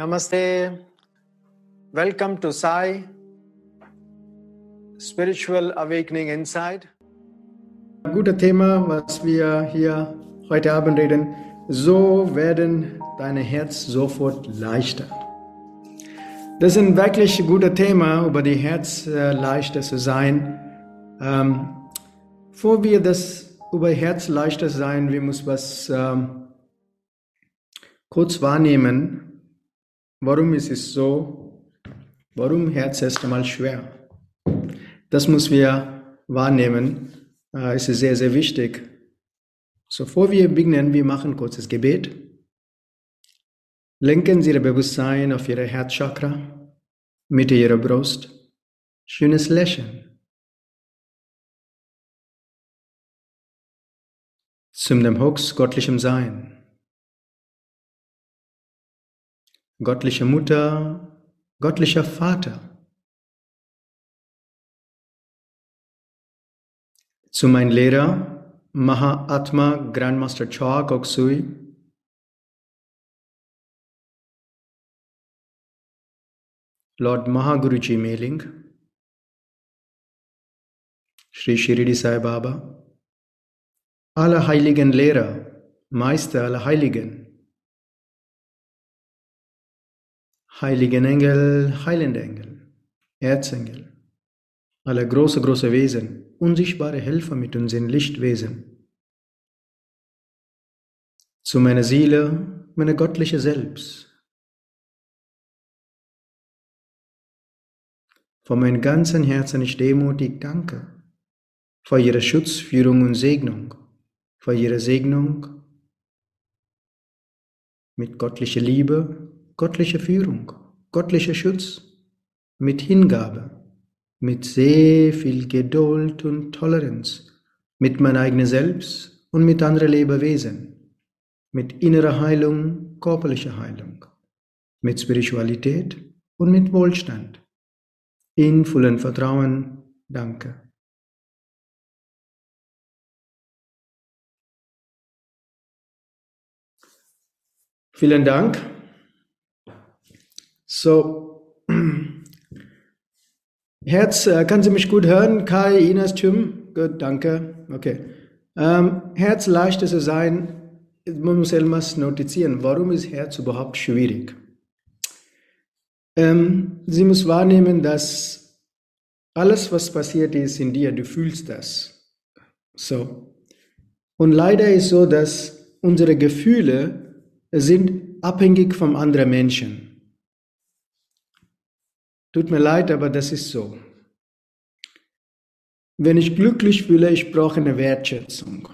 Namaste. Welcome to Sai Spiritual Awakening Inside. Gutes Thema, was wir hier heute Abend reden. So werden deine Herz sofort leichter. Das ist ein wirklich gutes Thema, über die Herz äh, leichter zu sein. Ähm, vor wir das über Herz leichter sein, wir müssen was ähm, kurz wahrnehmen. Warum ist es so? Warum Herz erst einmal schwer? Das muss wir wahrnehmen. Äh, es ist sehr, sehr wichtig. So, bevor wir beginnen, wir machen kurzes Gebet. Lenken Sie Ihr Bewusstsein auf Ihre Herzchakra, Mitte Ihrer Brust. Schönes Lächeln. Zum dem höchst göttlichem Sein. Göttliche Mutter, göttlicher Vater. Zu meinem Lehrer, Mahatma Grandmaster Choa Koksui, Lord Mahaguruji Meling, Sri Shirdi Sai Baba, alle heiligen Lehrer, Meister aller Heiligen, heiligen Engel, heilende Engel, Erzengel, alle große, große Wesen, unsichtbare Helfer mit unseren Lichtwesen. Zu meiner Seele, meine göttliche Selbst. Von meinem ganzen Herzen ich demutig danke für Ihre Schutz, Führung und Segnung, für Ihre Segnung mit göttlicher Liebe, göttliche Führung, göttlicher Schutz, mit Hingabe, mit sehr viel Geduld und Toleranz, mit mein eigenes Selbst und mit anderen Lebewesen, mit innerer Heilung, körperlicher Heilung, mit Spiritualität und mit Wohlstand. In vollem Vertrauen, danke. Vielen Dank. So, Herz, äh, kann Sie mich gut hören? Kai, Ines, Tim? Gut, danke. Okay. Ähm, Herz leichter zu sein, man muss etwas notizieren. Warum ist Herz überhaupt schwierig? Ähm, Sie muss wahrnehmen, dass alles, was passiert ist in dir, du fühlst das. So. Und leider ist so, dass unsere Gefühle sind abhängig von anderen Menschen. Tut mir leid, aber das ist so. Wenn ich glücklich fühle, ich brauche eine Wertschätzung.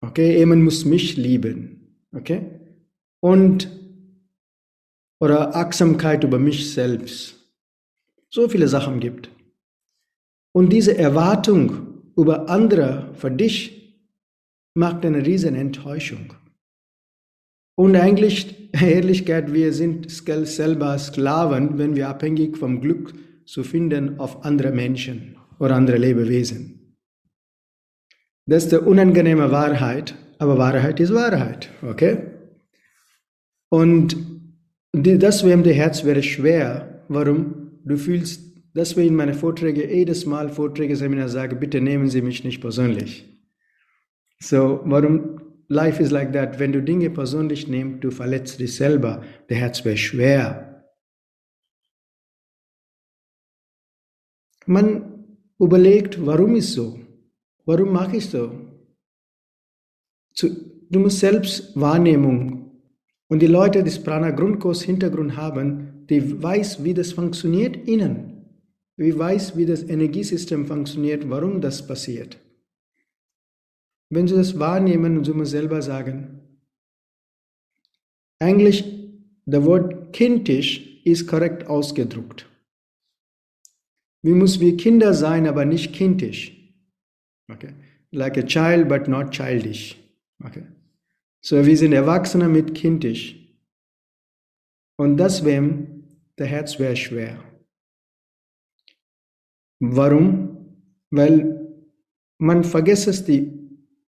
Okay, jemand muss mich lieben. Okay? Und oder Achtsamkeit über mich selbst. So viele Sachen gibt. Und diese Erwartung über andere für dich macht eine riesen Enttäuschung. Und eigentlich, Ehrlichkeit, wir sind selber Sklaven, wenn wir abhängig vom Glück zu finden auf andere Menschen oder andere Lebewesen. Das ist die unangenehme Wahrheit, aber Wahrheit ist Wahrheit, okay? Und das Herz wäre schwer. Warum? Du fühlst, deswegen meine Vorträge, jedes Mal Vorträge, Seminar sage, bitte nehmen Sie mich nicht persönlich. So, warum life is like that. Wenn du Dinge persönlich nimmst, du verletzt dich selber. Der Herz wird schwer. Man überlegt, warum ist so? Warum mache ich so? Du musst selbst Wahrnehmung und die Leute, die das Prana Grundkurs Hintergrund haben, die weiß, wie das funktioniert innen. Wie weiß, wie das Energiesystem funktioniert, warum das passiert. Wenn Sie das wahrnehmen und Sie mir selber sagen, eigentlich, das Wort kindisch ist korrekt ausgedruckt. Wir müssen wie Kinder sein, aber nicht kindisch. Okay. Like a child, but not childish. Okay. So, wir sind Erwachsene mit kindisch. Und deswegen, der Herz wäre schwer. Warum? Weil man vergisst die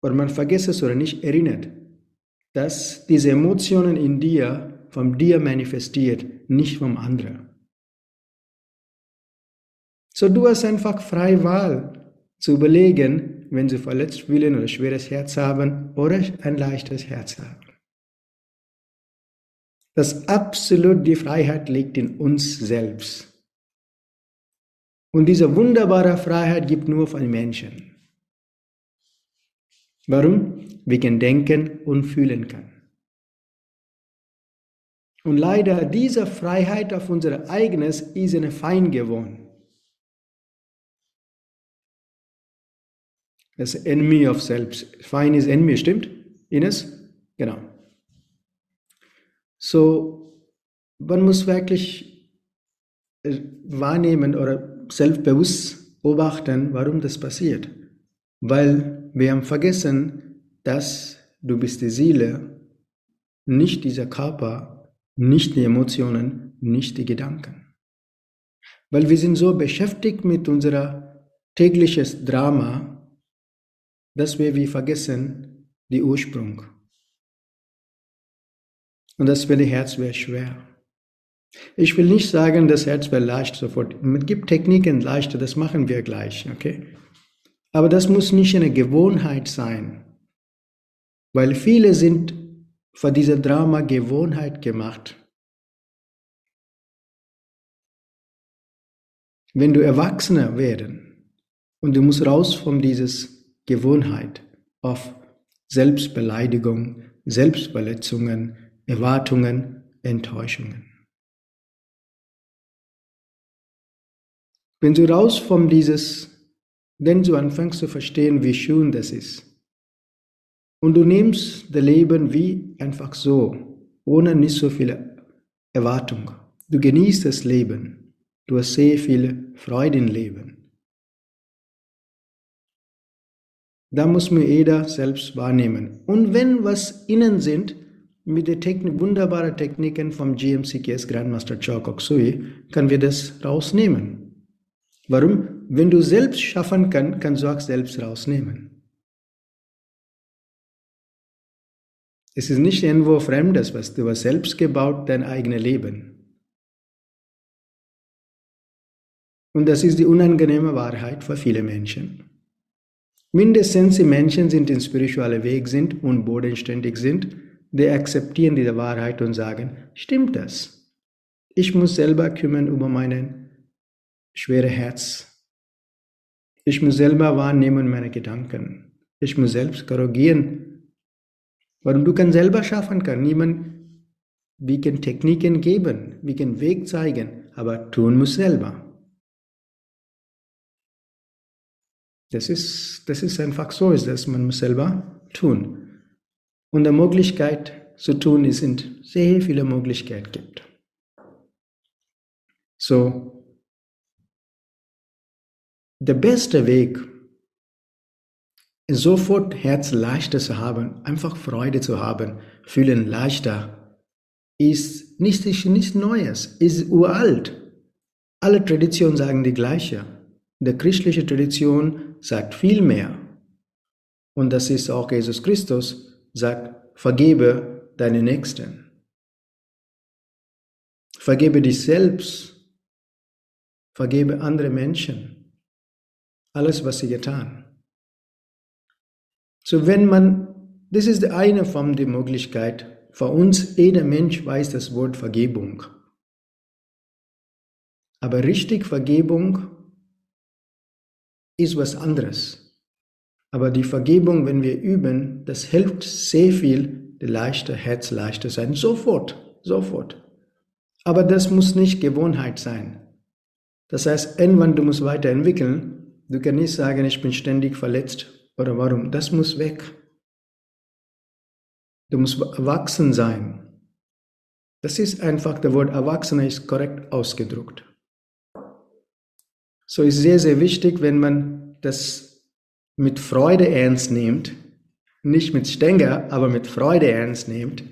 oder man vergisst es oder nicht erinnert, dass diese Emotionen in dir von dir manifestiert, nicht vom anderen. So du hast einfach freie Wahl zu überlegen, wenn sie verletzt fühlen oder schweres Herz haben oder ein leichtes Herz haben. Das absolut die Freiheit liegt in uns selbst. Und diese wunderbare Freiheit gibt nur von Menschen. Warum? Können denken und fühlen können. Und leider diese Freiheit auf unser eigenes ist eine Feind geworden. Das Enemy of Selbst. Feind ist Enemy, stimmt? Ines? Genau. So, man muss wirklich äh, wahrnehmen oder selbstbewusst beobachten, warum das passiert. Weil wir haben vergessen, dass du bist die Seele, nicht dieser Körper, nicht die Emotionen, nicht die Gedanken. Weil wir sind so beschäftigt mit unserer tägliches Drama, dass wir wie vergessen die Ursprung. Und das für die Herz wäre schwer. Ich will nicht sagen, das Herz wäre leicht sofort. Es gibt Techniken leichter, das machen wir gleich, okay? Aber das muss nicht eine Gewohnheit sein, weil viele sind vor dieser Drama Gewohnheit gemacht. Wenn du Erwachsener werden und du musst raus von dieses Gewohnheit auf Selbstbeleidigung, Selbstverletzungen, Erwartungen, Enttäuschungen. Wenn du raus von dieses, wenn du anfängst zu verstehen, wie schön das ist, und du nimmst das Leben wie einfach so, ohne nicht so viele Erwartung. Du genießt das Leben. Du hast sehr viel Freude im Leben. Da muss mir jeder selbst wahrnehmen. Und wenn was innen sind, mit den Technik, wunderbaren Techniken vom GMCKS Grandmaster Chokok Sui können wir das rausnehmen. Warum? Wenn du selbst schaffen kannst, kannst du auch selbst rausnehmen. Es ist nicht irgendwo Fremdes, was du hast selbst gebaut, dein eigenes Leben. Und das ist die unangenehme Wahrheit für viele Menschen. Mindestens die Menschen sind in spirituellen Weg sind und bodenständig sind, die akzeptieren diese Wahrheit und sagen, stimmt das? Ich muss selber kümmern über mein schwere Herz. Ich muss selber wahrnehmen meine Gedanken. Ich muss selbst korrigieren. Warum du kannst selber schaffen kann. Niemand, wir können Techniken geben, wir können Weg zeigen, aber tun muss selber. Das ist, das ist einfach so, ist das, man muss selber tun. Und die Möglichkeit zu tun, es sind sehr viele Möglichkeiten gibt. So, der beste Weg, sofort Herz leichter zu haben, einfach Freude zu haben, fühlen leichter, ist nicht, nichts Neues, ist uralt. Alle Traditionen sagen die gleiche. Die christliche Tradition sagt viel mehr. Und das ist auch Jesus Christus, sagt, vergebe deine Nächsten. Vergebe dich selbst. Vergebe andere Menschen. Alles, was sie getan. So wenn man, das ist eine Form der Möglichkeit, für uns, jeder Mensch weiß das Wort Vergebung. Aber richtig Vergebung ist was anderes. Aber die Vergebung, wenn wir üben, das hilft sehr viel, die leichte Herz leichter sein. Sofort, sofort. Aber das muss nicht Gewohnheit sein. Das heißt, irgendwann du musst weiterentwickeln. Du kannst nicht sagen, ich bin ständig verletzt oder warum. Das muss weg. Du musst erwachsen sein. Das ist einfach, der Wort Erwachsener ist korrekt ausgedruckt. So ist sehr, sehr wichtig, wenn man das mit Freude ernst nehmt, nicht mit Stänger, aber mit Freude ernst nehmt.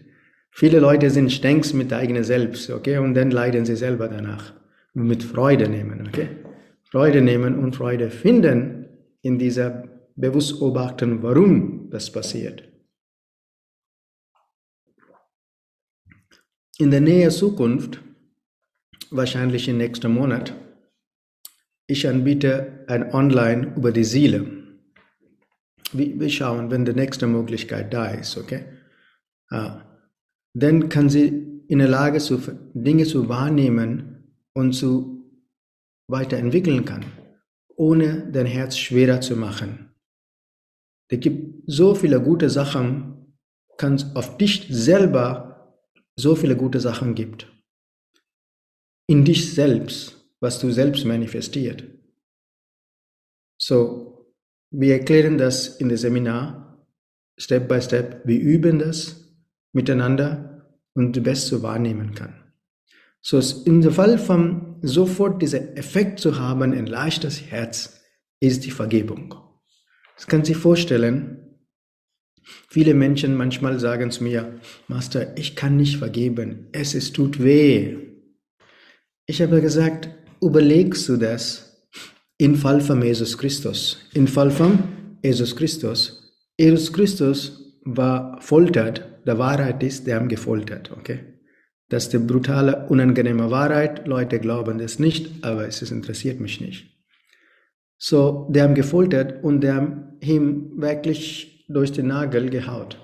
Viele Leute sind Stängs mit der eigenen Selbst, okay, und dann leiden sie selber danach. Mit Freude nehmen, okay? Freude nehmen und Freude finden in dieser Bewusstbeobachtung, warum das passiert. in der nähe Zukunft, wahrscheinlich im nächsten Monat, ich anbiete ein Online über die Seele. Wir schauen, wenn die nächste Möglichkeit da ist, okay? Ah. Dann kann sie in der Lage zu Dinge zu wahrnehmen und zu weiterentwickeln kann, ohne dein Herz schwerer zu machen. Es gibt so viele gute Sachen, kann auf dich selber so viele gute Sachen gibt. In dich selbst was du selbst manifestiert. So, wir erklären das in dem Seminar, Step by Step. Wir üben das miteinander und du Beste wahrnehmen kann. So, in dem Fall von sofort dieser Effekt zu haben, ein leichtes Herz, ist die Vergebung. Das kann sich vorstellen, Viele Menschen manchmal sagen zu mir, Master, ich kann nicht vergeben, es ist, tut weh. Ich habe gesagt, überlegst du das im Fall von Jesus Christus. Im Fall von Jesus Christus. Jesus Christus war foltert, der Wahrheit ist, der haben gefoltert, okay? Das ist die brutale, unangenehme Wahrheit. Leute glauben das nicht, aber es interessiert mich nicht. So, der haben gefoltert und der haben ihm wirklich durch den Nagel gehaut.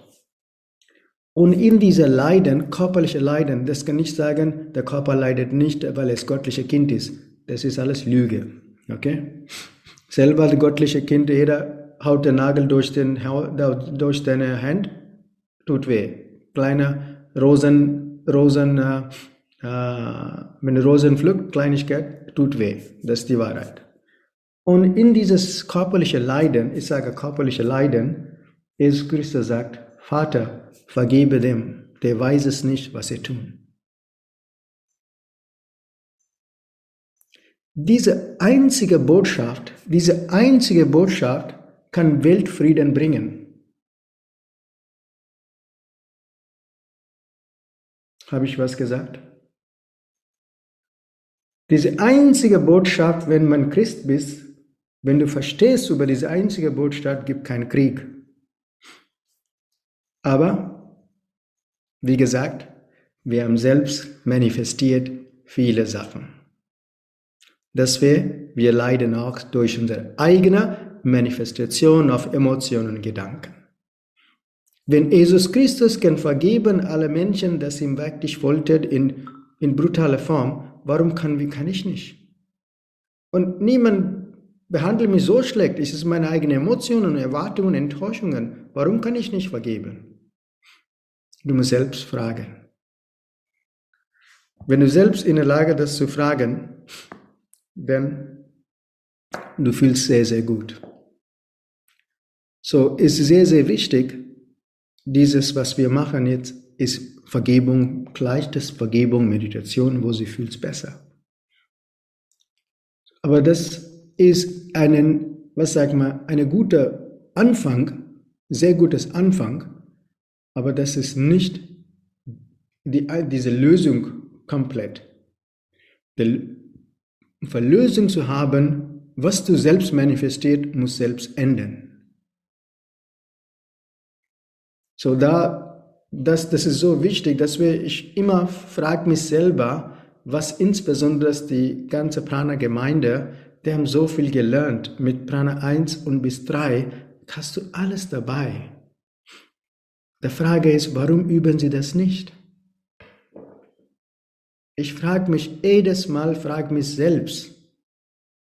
Und in dieser Leiden, körperliche Leiden, das kann nicht sagen, der Körper leidet nicht, weil es göttliche Kind ist. Das ist alles Lüge. Okay? Selber das göttliche Kind, jeder haut den Nagel durch, den, durch deine Hand, tut weh. Kleine Rosen, Rosen, äh, äh, wenn Rosen pflückt, Kleinigkeit, tut weh. Das ist die Wahrheit. Und in dieses körperliche Leiden, ich sage körperliche Leiden, Jesus Christus sagt, Vater, vergebe dem, der weiß es nicht, was sie tun. Diese einzige Botschaft, diese einzige Botschaft kann Weltfrieden bringen. Habe ich was gesagt? Diese einzige Botschaft, wenn man Christ bist, wenn du verstehst über diese einzige Botschaft, gibt keinen Krieg. Aber wie gesagt, wir haben selbst manifestiert viele Sachen. Dass wir, wir leiden auch durch unsere eigene Manifestation auf Emotionen und Gedanken. Wenn Jesus Christus kann vergeben alle Menschen, dass ihm wirklich foltert in, in brutaler Form, warum kann, wie kann ich nicht? Und niemand behandelt mich so schlecht. Es ist meine eigene Emotionen, Erwartungen, Enttäuschungen. Warum kann ich nicht vergeben? Du musst selbst fragen. Wenn du selbst in der Lage bist, das zu fragen, dann du fühlst sehr, sehr gut. So ist sehr, sehr wichtig, dieses, was wir machen jetzt, ist Vergebung, gleiches Vergebung, Meditation, wo sie fühlt besser. Aber das ist einen, was sag mal, ein guter Anfang, sehr gutes Anfang, aber das ist nicht die, diese Lösung komplett. Die Verlösung zu haben, was du selbst manifestiert, muss selbst ändern. So da, das, das ist so wichtig, dass wir, ich immer frage mich selber, was insbesondere die ganze Prana-Gemeinde, die haben so viel gelernt mit Prana 1 und bis 3, hast du alles dabei. Die Frage ist, warum üben Sie das nicht? Ich frage mich jedes Mal, frage mich selbst.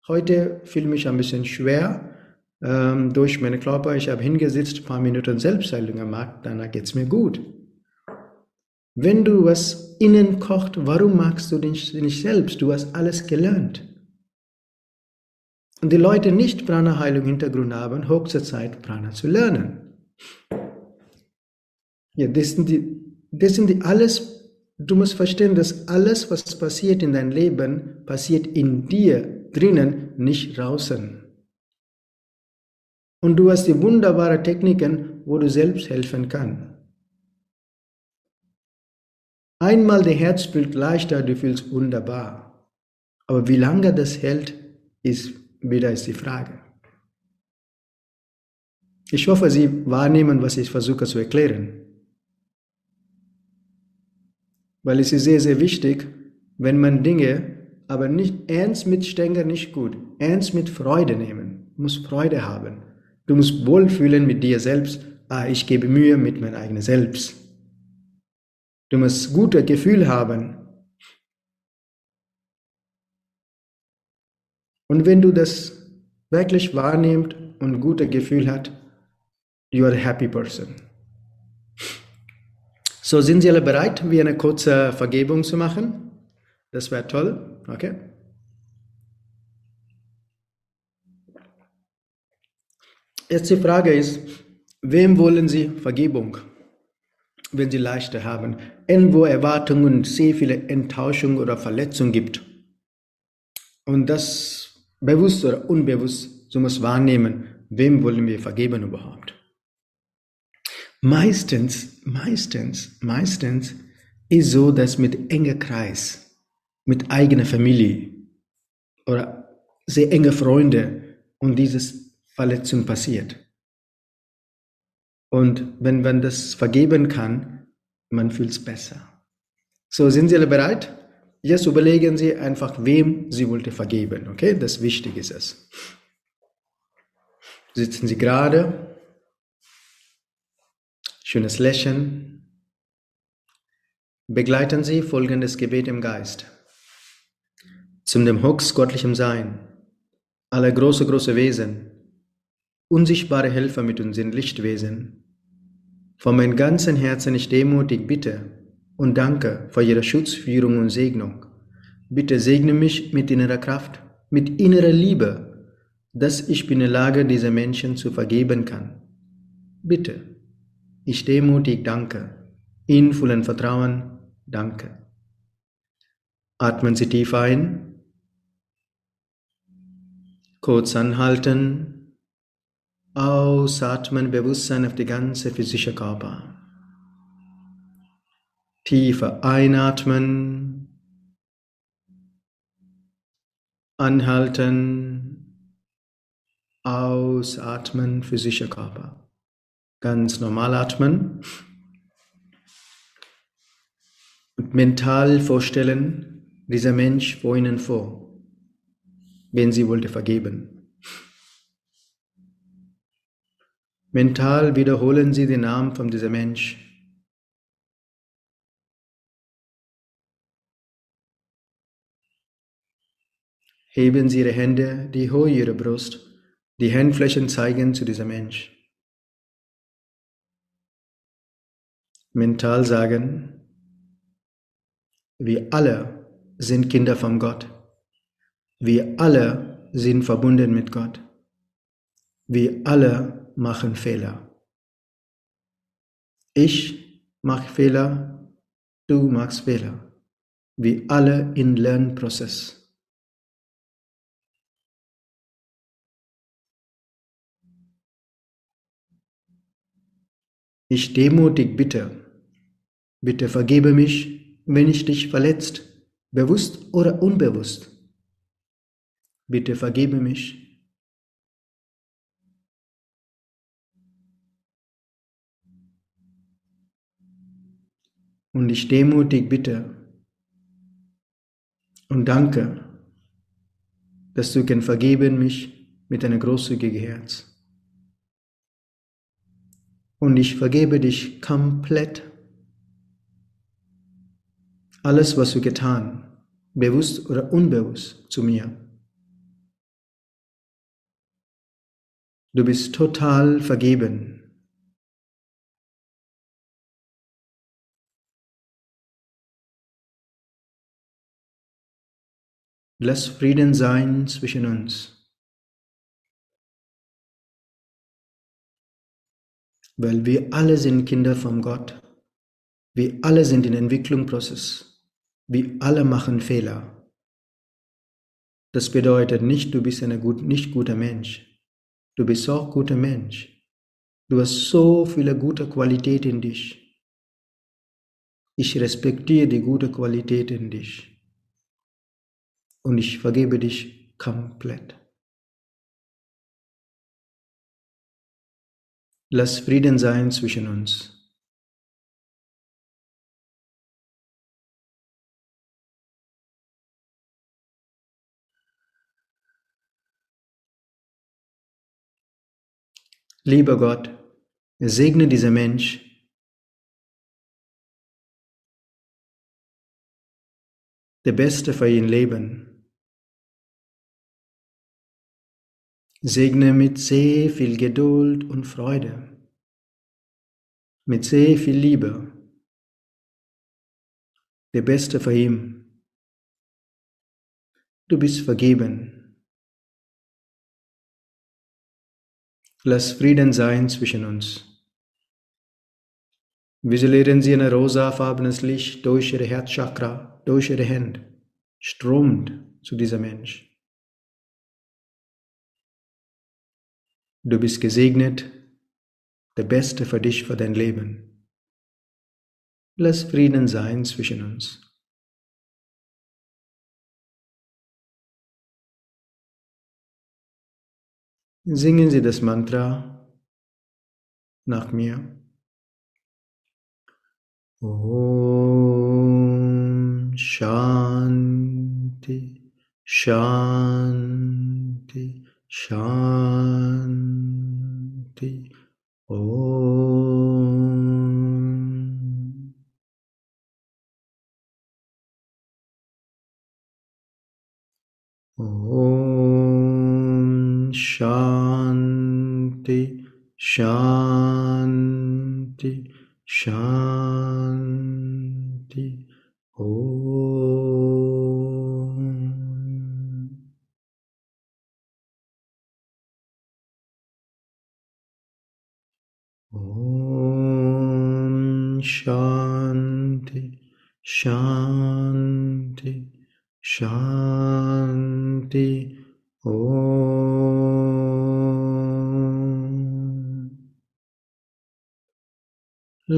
Heute fühle ich mich ein bisschen schwer ähm, durch meinen Körper. Ich habe hingesetzt, ein paar Minuten Selbstheilung gemacht, danach geht es mir gut. Wenn du was innen kocht, warum magst du dich nicht selbst? Du hast alles gelernt. Und die Leute nicht Prana-Heilung Hintergrund haben, höchste Zeit, Prana zu lernen. Ja, das sind die, das sind die alles, du musst verstehen, dass alles, was passiert in deinem Leben, passiert in dir drinnen, nicht draußen. Und du hast die wunderbaren Techniken, wo du selbst helfen kannst. Einmal der Herz spielt leichter, du fühlst wunderbar. Aber wie lange das hält, ist wieder ist die Frage. Ich hoffe, Sie wahrnehmen, was ich versuche zu erklären. Weil es ist sehr, sehr wichtig, wenn man Dinge, aber nicht ernst mit Stänger nicht gut, ernst mit Freude nehmen. Du musst Freude haben. Du musst wohlfühlen mit dir selbst. Ah, ich gebe Mühe mit meinem eigenen Selbst. Du musst gute Gefühl haben. Und wenn du das wirklich wahrnimmst und gute Gefühl hat, you are a happy person. So, sind Sie alle bereit, wie eine kurze Vergebung zu machen? Das wäre toll, okay? Jetzt die Frage ist, wem wollen Sie Vergebung, wenn Sie leichter haben? Irgendwo Erwartungen sehr viele Enttäuschung oder Verletzung gibt. Und das bewusst oder unbewusst, so muss wahrnehmen, wem wollen wir vergeben überhaupt? Meistens, meistens, meistens ist so, dass mit enger Kreis, mit eigener Familie oder sehr enge Freunde und dieses Verletzung passiert. Und wenn man das vergeben kann, man fühlt es besser. So, sind Sie alle bereit? Jetzt überlegen Sie einfach, wem Sie wollte vergeben. Okay, das Wichtige ist es. Sitzen Sie gerade, Schönes Lächeln. Begleiten Sie folgendes Gebet im Geist. Zum dem Höchst göttlichem Sein, aller große, große Wesen, unsichtbare Helfer mit uns sind Lichtwesen. Von meinem ganzen Herzen ich demutig bitte und danke für Ihre Schutzführung und Segnung. Bitte segne mich mit innerer Kraft, mit innerer Liebe, dass ich bin in der Lage, diese Menschen zu vergeben kann. Bitte ich demutig danke. In vollen Vertrauen danke. Atmen Sie tief ein. Kurz anhalten. Ausatmen, Bewusstsein auf die ganze physische Körper. Tiefer einatmen. Anhalten. Ausatmen, physischer Körper. Ganz normal atmen. Und mental vorstellen, dieser Mensch vor Ihnen vor, wenn Sie wollte vergeben. Mental wiederholen Sie den Namen von diesem Mensch. Heben Sie Ihre Hände, die hohe Ihre Brust, die Handflächen zeigen zu diesem Mensch. mental sagen, wir alle sind Kinder von Gott. Wir alle sind verbunden mit Gott. Wir alle machen Fehler. Ich mache Fehler, du machst Fehler. Wir alle in Lernprozess. Ich demutig bitte, Bitte vergebe mich, wenn ich dich verletzt, bewusst oder unbewusst. Bitte vergebe mich. Und ich demutig bitte und danke, dass du kann vergeben mich mit einem großzügigen Herz. Und ich vergebe dich komplett alles, was du getan, bewusst oder unbewusst zu mir. Du bist total vergeben. Lass Frieden sein zwischen uns. Weil wir alle sind Kinder von Gott. Wir alle sind in Entwicklungsprozess. Wir alle machen Fehler. Das bedeutet nicht, du bist ein gut, nicht guter Mensch. Du bist auch guter Mensch. Du hast so viele gute Qualität in dich. Ich respektiere die gute Qualität in dich und ich vergebe dich komplett. Lass Frieden sein zwischen uns. Lieber Gott, segne dieser Mensch. Der Beste für ihn Leben. Segne mit sehr viel Geduld und Freude, mit sehr viel Liebe, der Beste für ihn. Du bist vergeben. Lass Frieden sein zwischen uns. Visualisieren Sie ein rosafarbenes Licht durch Ihre Herzchakra, durch Ihre Hände, strömt zu diesem Mensch. Du bist gesegnet, der Beste für dich, für dein Leben. Lass Frieden sein zwischen uns. Singen Sie das Mantra nach mir. Om Shanti Shanti Shanti Om. Om Shanti Shanti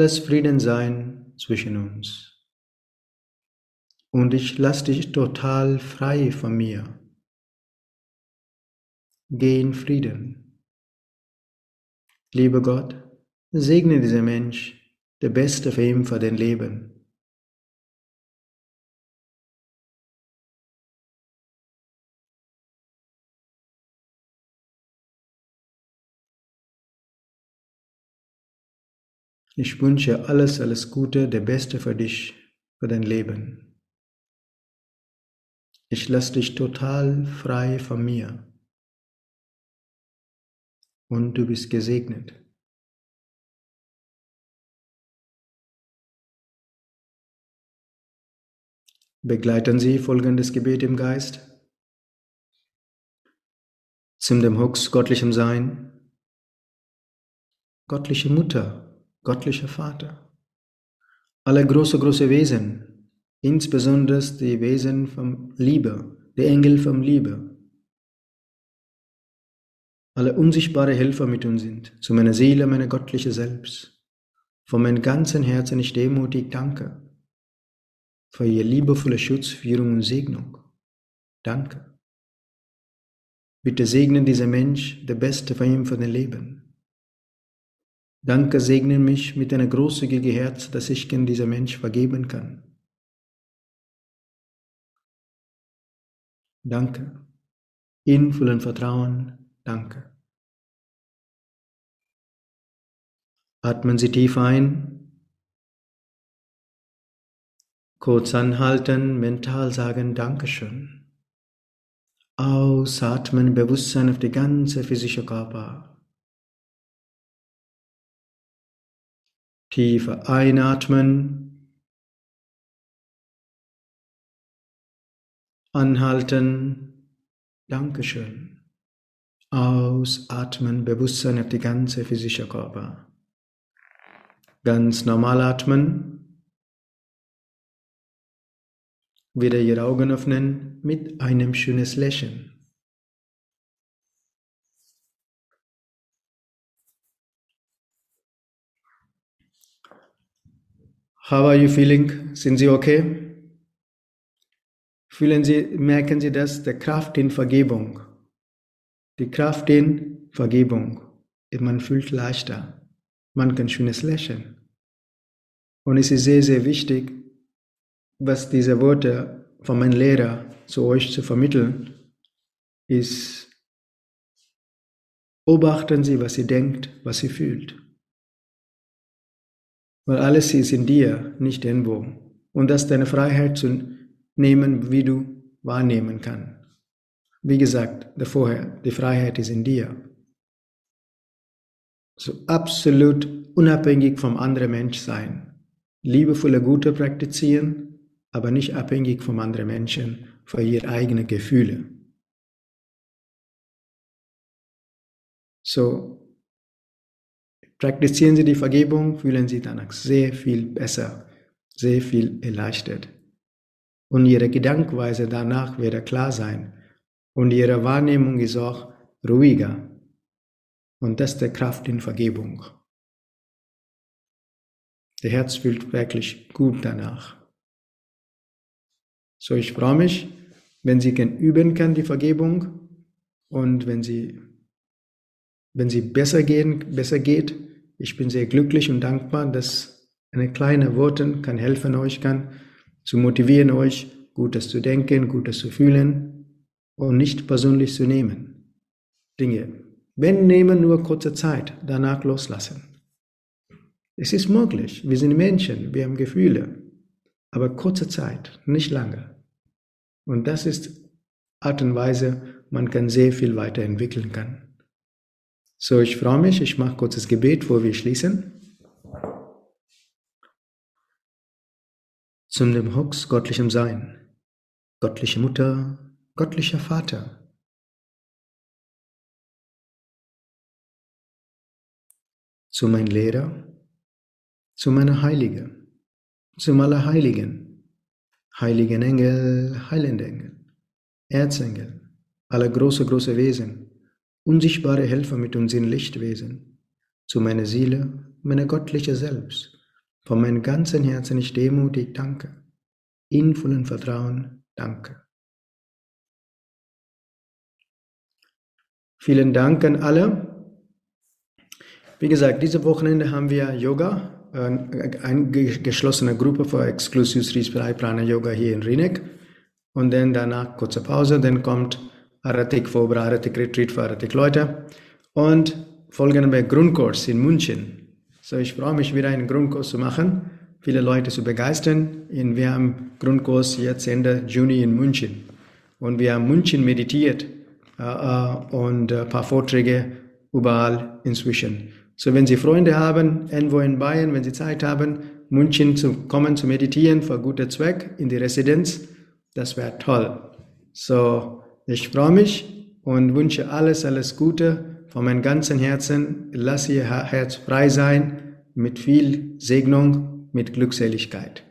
Lass Frieden sein zwischen uns. Und ich lass dich total frei von mir. Geh in Frieden. Lieber Gott, segne dieser Mensch, der Beste für ihn für dein Leben. Ich wünsche alles, alles Gute, der Beste für dich, für dein Leben. Ich lasse dich total frei von mir. Und du bist gesegnet. Begleiten Sie folgendes Gebet im Geist. Zum dem Hux göttlichem Sein, göttliche Mutter, göttlicher Vater, alle große, große Wesen, insbesondere die Wesen vom Liebe, die Engel vom Liebe, alle unsichtbare Helfer mit uns sind, zu meiner Seele, meine göttliche Selbst. Von meinem ganzen Herzen ich demutig danke für Ihr liebevolle Schutz, Führung und Segnung. Danke. Bitte segne dieser Mensch, der Beste für ihn für dein Leben. Danke, segne mich mit einer großzügigen Herz, dass ich in dieser Mensch vergeben kann. Danke. In vollem Vertrauen, danke. Atmen Sie tief ein Kurz anhalten, mental sagen Dankeschön. Ausatmen, Bewusstsein auf die ganze physische Körper. Tiefer einatmen. Anhalten. Dankeschön. Ausatmen, Bewusstsein auf die ganze physische Körper. Ganz normal atmen. wieder Ihre Augen öffnen mit einem schönes Lächeln. How are you feeling? Sind Sie okay? Fühlen Sie, merken Sie das? Die Kraft in Vergebung. Die Kraft in Vergebung. Man fühlt leichter. Man kann schönes Lächeln. Und es ist sehr, sehr wichtig, was diese Worte von meinem Lehrer zu euch zu vermitteln, ist Beobachten Sie, was sie denkt, was sie fühlt. Weil alles ist in dir, nicht irgendwo. Und das ist deine Freiheit zu nehmen, wie du wahrnehmen kannst. Wie gesagt, vorher, die Freiheit ist in dir. So absolut unabhängig vom anderen Mensch sein. Liebevolle Gute praktizieren, aber nicht abhängig vom anderen Menschen für ihre eigenen Gefühle. So, praktizieren Sie die Vergebung, fühlen Sie danach sehr viel besser, sehr viel erleichtert. Und Ihre Gedankweise danach wird klar sein, und ihre Wahrnehmung ist auch ruhiger. Und das ist die Kraft in Vergebung. Der Herz fühlt wirklich gut danach. So, ich freue mich, wenn Sie üben können, die Vergebung. Und wenn Sie, wenn Sie besser gehen, besser geht, ich bin sehr glücklich und dankbar, dass eine kleine Worte kann helfen euch kann, zu motivieren euch, Gutes zu denken, Gutes zu fühlen und nicht persönlich zu nehmen. Dinge. Wenn nehmen, nur kurze Zeit, danach loslassen. Es ist möglich. Wir sind Menschen, wir haben Gefühle. Aber kurze Zeit, nicht lange. Und das ist Art und Weise, man kann sehr viel weiterentwickeln kann. So, ich freue mich, ich mache kurzes Gebet, bevor wir schließen. Zum dem Hux göttlichem Sein. Göttliche Mutter, Göttlicher Vater, zu mein Lehrer, zu meiner Heilige, zum Allerheiligen, heiligen Engel, heilende Engel, Erzengel, alle große, große Wesen, unsichtbare Helfer mit uns in Lichtwesen, zu meiner Seele, meiner göttliche Selbst, von meinem ganzen Herzen ich demutig danke, in vollen Vertrauen danke. Vielen Dank an alle. Wie gesagt, diese Wochenende haben wir Yoga, eine geschlossene Gruppe für Exclusive Sri Prana Yoga hier in Rinek. Und dann danach kurze Pause, dann kommt Aratik Fobra, Aratik Retreat für Aratik Leute. Und folgende wir Grundkurs in München. So, ich freue mich wieder einen Grundkurs zu machen, viele Leute zu begeistern. Und wir haben Grundkurs jetzt Ende Juni in München. Und wir haben München meditiert äh, äh, und ein paar Vorträge überall inzwischen. So, wenn Sie Freunde haben, irgendwo in Bayern, wenn Sie Zeit haben, München zu kommen, zu meditieren für guten Zweck in die Residenz, das wäre toll. So, ich freue mich und wünsche alles, alles Gute von meinem ganzen Herzen. Lass Ihr Herz frei sein mit viel Segnung, mit Glückseligkeit.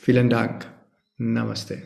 Vielen Dank. Namaste.